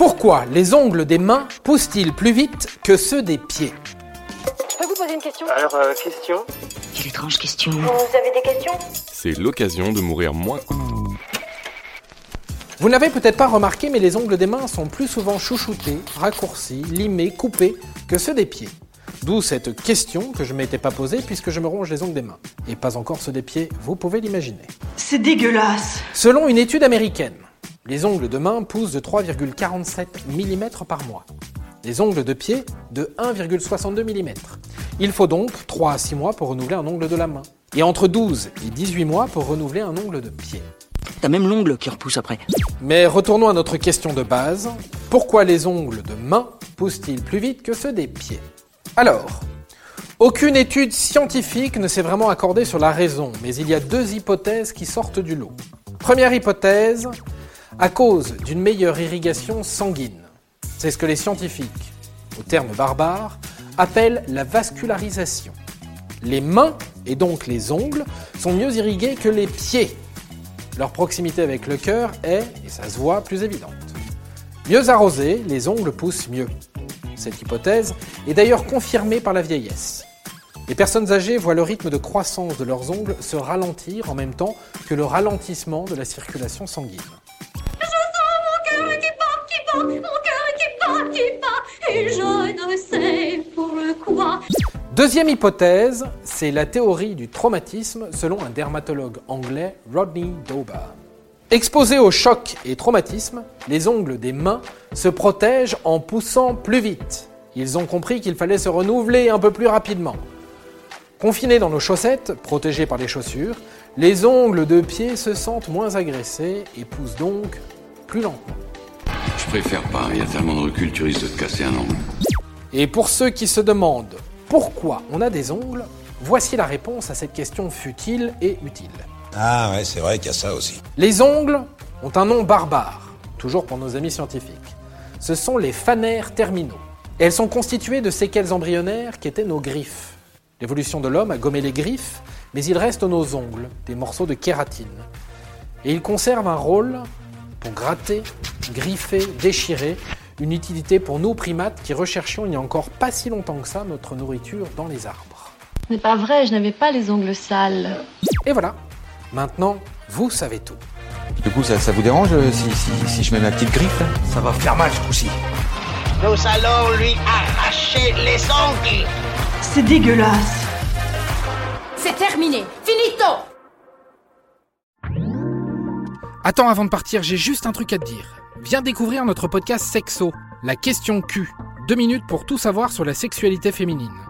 Pourquoi les ongles des mains poussent-ils plus vite que ceux des pieds Je peux vous poser une question Alors, euh, question Quelle étrange question. Vous avez des questions C'est l'occasion de mourir moins. Vous n'avez peut-être pas remarqué, mais les ongles des mains sont plus souvent chouchoutés, raccourcis, limés, coupés que ceux des pieds. D'où cette question que je ne m'étais pas posée puisque je me ronge les ongles des mains. Et pas encore ceux des pieds, vous pouvez l'imaginer. C'est dégueulasse. Selon une étude américaine, les ongles de main poussent de 3,47 mm par mois. Les ongles de pied de 1,62 mm. Il faut donc 3 à 6 mois pour renouveler un ongle de la main. Et entre 12 et 18 mois pour renouveler un ongle de pied. T'as même l'ongle qui repousse après. Mais retournons à notre question de base. Pourquoi les ongles de main poussent-ils plus vite que ceux des pieds? Alors, aucune étude scientifique ne s'est vraiment accordée sur la raison, mais il y a deux hypothèses qui sortent du lot. Première hypothèse, à cause d'une meilleure irrigation sanguine. C'est ce que les scientifiques, au terme barbare, appellent la vascularisation. Les mains, et donc les ongles, sont mieux irrigués que les pieds. Leur proximité avec le cœur est, et ça se voit, plus évidente. Mieux arrosés, les ongles poussent mieux. Cette hypothèse est d'ailleurs confirmée par la vieillesse. Les personnes âgées voient le rythme de croissance de leurs ongles se ralentir en même temps que le ralentissement de la circulation sanguine. Cœur qui bat, qui bat, mon cœur qui bat, qui bat, et je ne sais pourquoi. Deuxième hypothèse, c'est la théorie du traumatisme selon un dermatologue anglais, Rodney Dober. Exposés au choc et traumatisme, les ongles des mains se protègent en poussant plus vite. Ils ont compris qu'il fallait se renouveler un peu plus rapidement. Confinés dans nos chaussettes, protégés par les chaussures, les ongles de pied se sentent moins agressés et poussent donc plus lentement. Je préfère pas, il y a tellement de recul, tu risques de te casser un ongle. Et pour ceux qui se demandent pourquoi on a des ongles, voici la réponse à cette question futile et utile. Ah ouais, c'est vrai qu'il y a ça aussi. Les ongles ont un nom barbare, toujours pour nos amis scientifiques. Ce sont les phanères terminaux. Et elles sont constituées de séquelles embryonnaires qui étaient nos griffes. L'évolution de l'homme a gommé les griffes, mais il reste nos ongles, des morceaux de kératine. Et ils conservent un rôle pour gratter, griffer, déchirer, une utilité pour nous primates qui recherchions il n'y a encore pas si longtemps que ça notre nourriture dans les arbres. Ce n'est pas vrai, je n'avais pas les ongles sales. Et voilà, maintenant vous savez tout. Du coup, ça, ça vous dérange euh, si, si, si je mets ma petite griffe là Ça va faire mal ce coup-ci. Nous allons lui arracher les ongles. C'est dégueulasse. C'est terminé. Finito Attends, avant de partir, j'ai juste un truc à te dire. Viens découvrir notre podcast Sexo, la question Q. Deux minutes pour tout savoir sur la sexualité féminine.